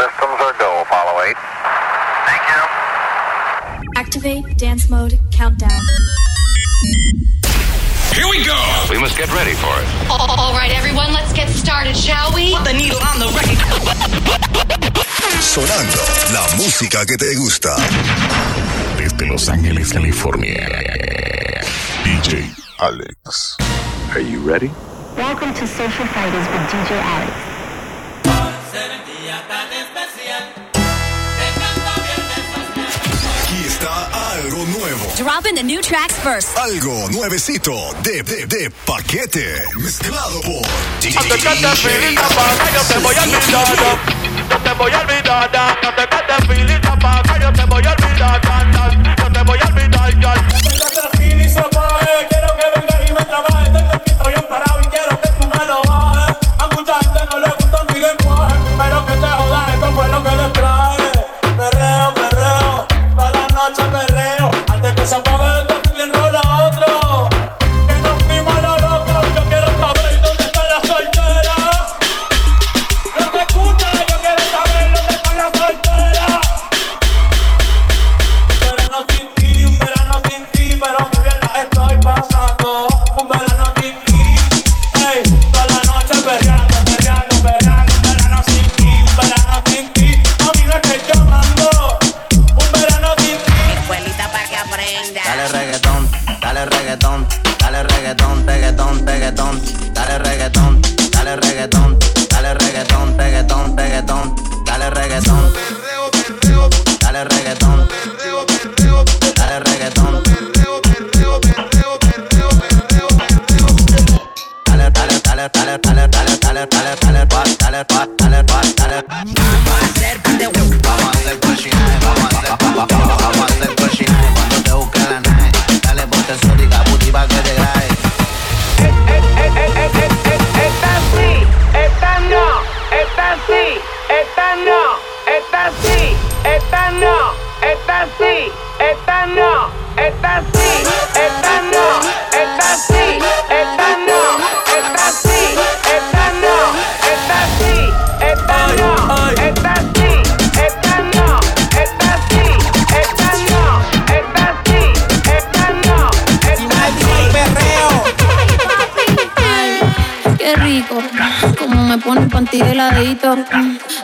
systems are go. Apollo 8. Thank you. Activate dance mode countdown. Here we go! We must get ready for it. All right, everyone, let's get started, shall we? Put the needle on the record. Sonando la música que te gusta. Desde Los Ángeles, California. DJ Alex. Are you ready? Welcome to Social Fighters with DJ Alex. Dropping the new tracks first. Algo nuevecito de, de, de paquete. Mezclado por Antes que te filita pa' yo te voy a olvidar. Yo te voy a olvidar. Antes que te filita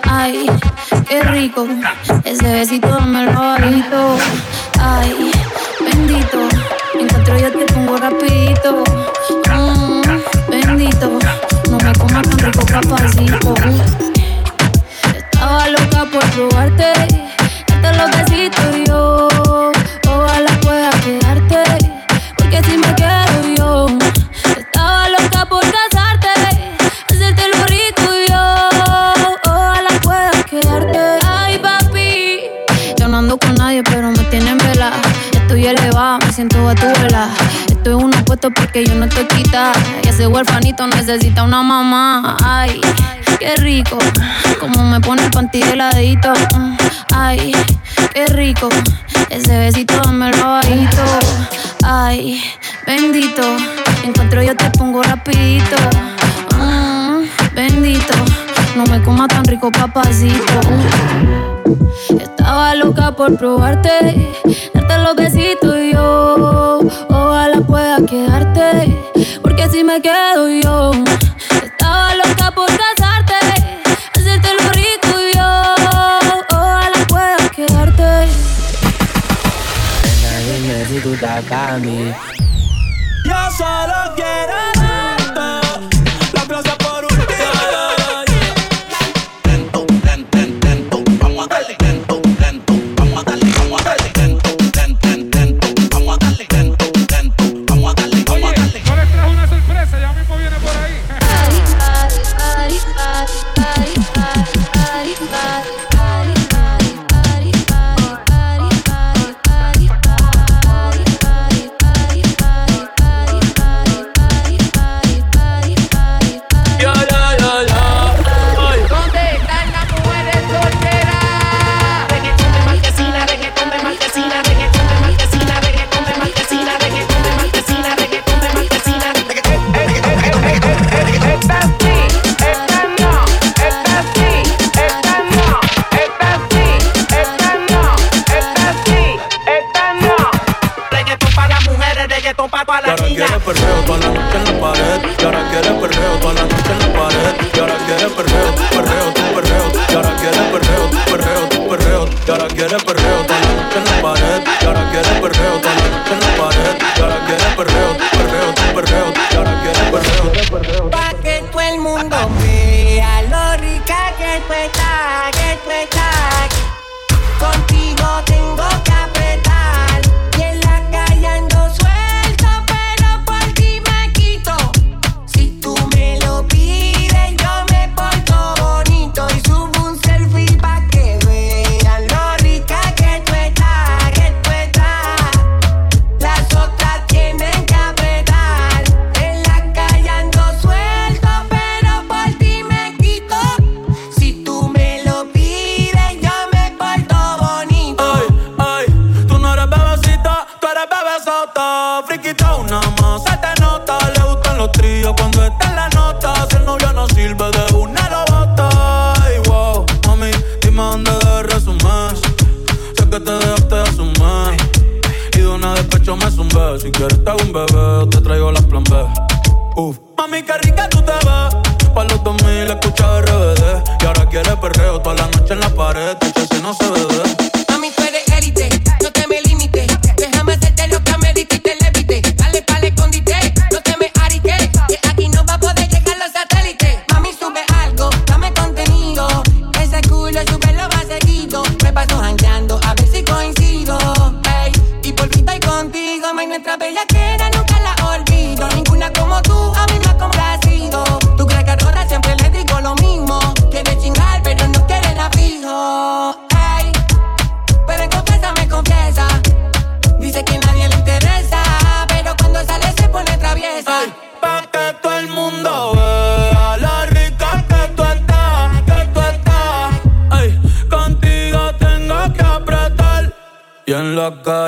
Ay, qué rico, ese besito dame bajito. Ay, bendito, encuentro yo te pongo rapidito. Mm, bendito, no me comas tan rico capacito. Porque yo no estoy quita. Y ese huerfanito necesita una mamá. Ay, qué rico, como me pone el panty. Mm, Ay, qué rico, ese besito dame bajito. Ay, bendito, encuentro yo te pongo rapidito. Mm, bendito, no me comas tan rico, papacito. Estaba loca por probarte, darte los besitos yo. Ojalá pueda quedarte, porque si me quedo yo. Estaba loca por casarte, hacerte lo rico y yo. Ojalá pueda quedarte. Dime si tú estás para mí. Yo solo quiero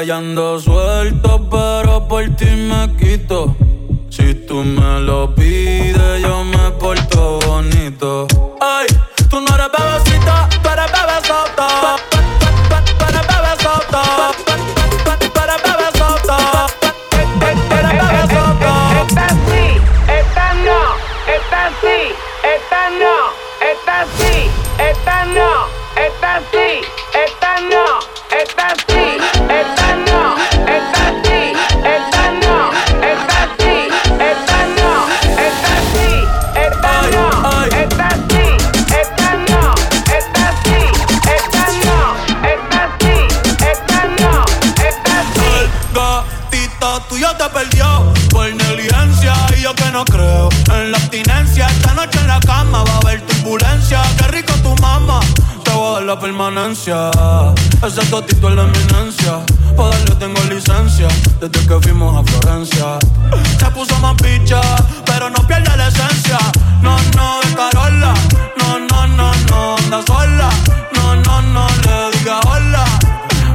calle suelto, pero por ti me quito. Si tú me lo pides por negligencia y yo que no creo en la abstinencia. Esta noche en la cama va a haber turbulencia. Qué rico tu mamá, te voy a dar la permanencia. Ese totito es la eminencia. Para darle tengo licencia desde que fuimos a Florencia. Se puso más picha, pero no pierde la esencia. No, no, es Carola. No, no, no, no, anda sola. No, no, no, le diga hola.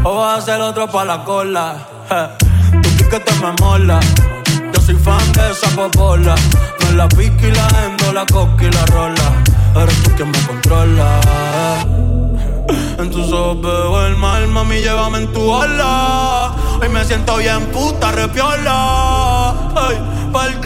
O va a hacer otro pa' la cola. Eh, tú que te me mola yo soy fan de esa popola. No la pica y la endo, la coca y la rola. Eres tú quien me controla. En tus ojos veo el mal, mami, llévame en tu ola. Hoy me siento bien puta, repiola. Ay, hey,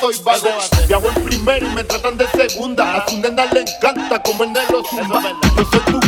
soy vago. Viajo en primera y me tratan de segunda. A su nena le encanta como el negro zumba. Yo soy tu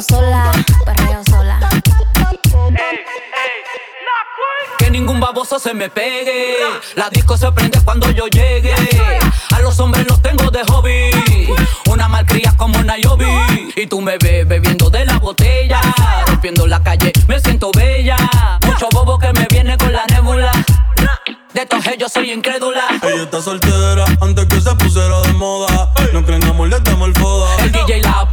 Perreo sola. Perreo sola. Que ningún baboso se me pegue. La disco se prende cuando yo llegue. A los hombres los tengo de hobby. Una malcria como una Yobi. Y tú me ves bebiendo de la botella. Rompiendo la calle, me siento bella. Mucho bobo que me viene con la nébula. De todos ellos soy incrédula. Ella está soltera antes que se pusiera de moda. No creen amor, le damos el foda. El DJ la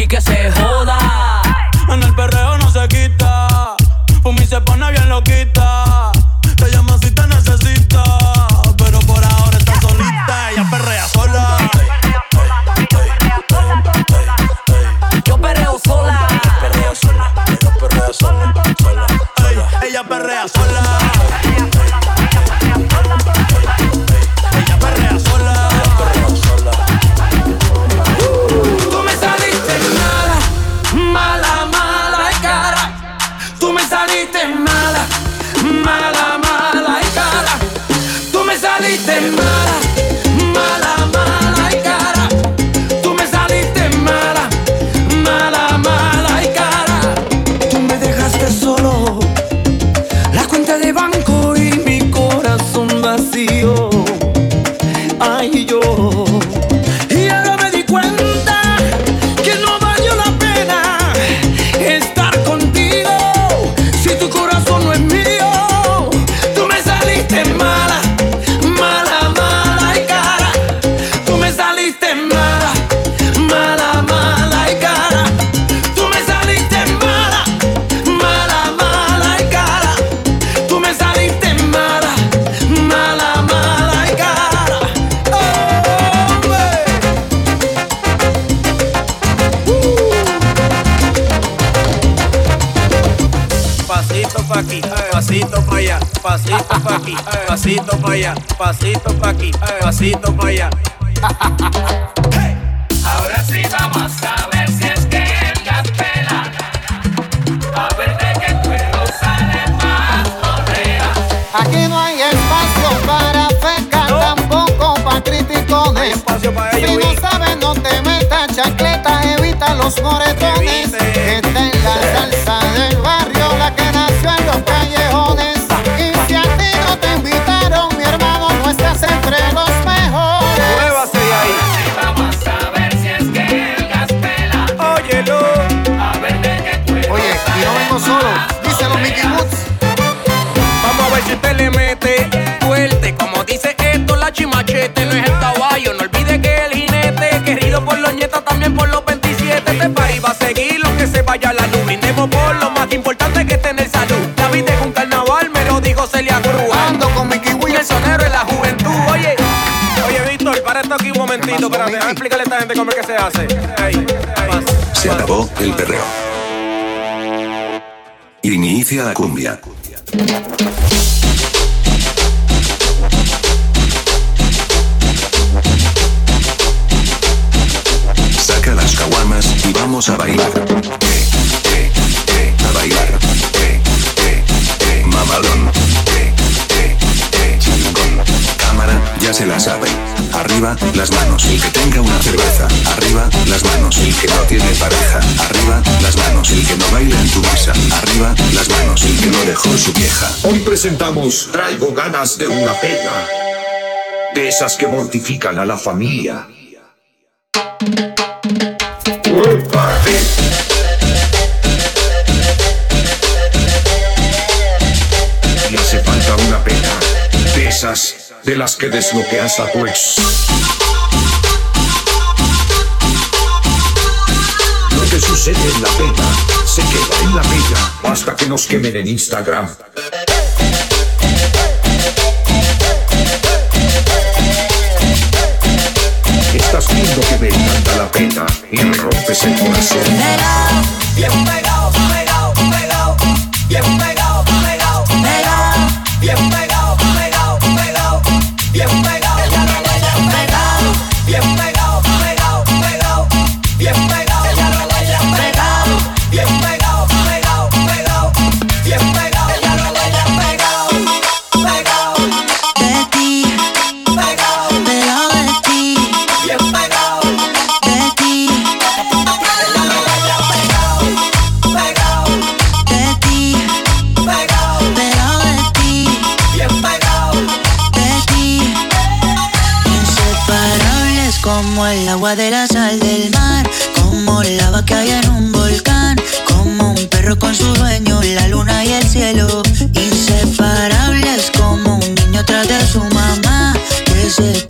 y que se joda. Pa' aquí, pasito pa' allá, pasito pa' aquí, pasito pa' allá, pasito pa' aquí, pasito pa' allá. Ahora sí vamos a ver si es que el gas pela. A ver de qué cuero sale más correa. Aquí no hay espacio para feca, tampoco para criticones. si no sabes, no te metas chancleta, evita los moretones. Esta es la salsa del barrio, sonero en la juventud, oye. Oye, Víctor, para esto aquí un momentito, espérate, déjame explicarle a esta gente cómo es que se hace. Ey, ey, se acabó el perreo. Inicia la cumbia. Saca las caguamas y vamos a bailar. Arriba, las manos. El que tenga una cerveza. Arriba, las manos. El que no tiene pareja. Arriba, las manos. El que no baila en tu mesa. Arriba, las manos. El que no dejó su vieja. Hoy presentamos Traigo ganas de una pena. De esas que mortifican a la familia. Y hace falta una pena. De esas de las que desbloqueas a tu ex. Lo que sucede en la pena se queda en la pena hasta que nos quemen en Instagram. Estás viendo que me encanta la pena y me rompes el corazón. Bien pegado, pegado, pegado. Bien pegado, agua de la sal del mar, como lava que hay en un volcán, como un perro con su dueño, la luna y el cielo. Inseparables como un niño tras de su mamá, que se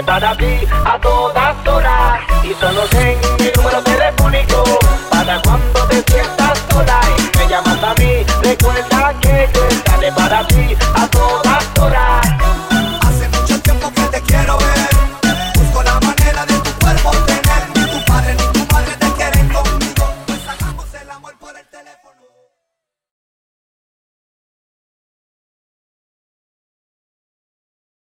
yo estaré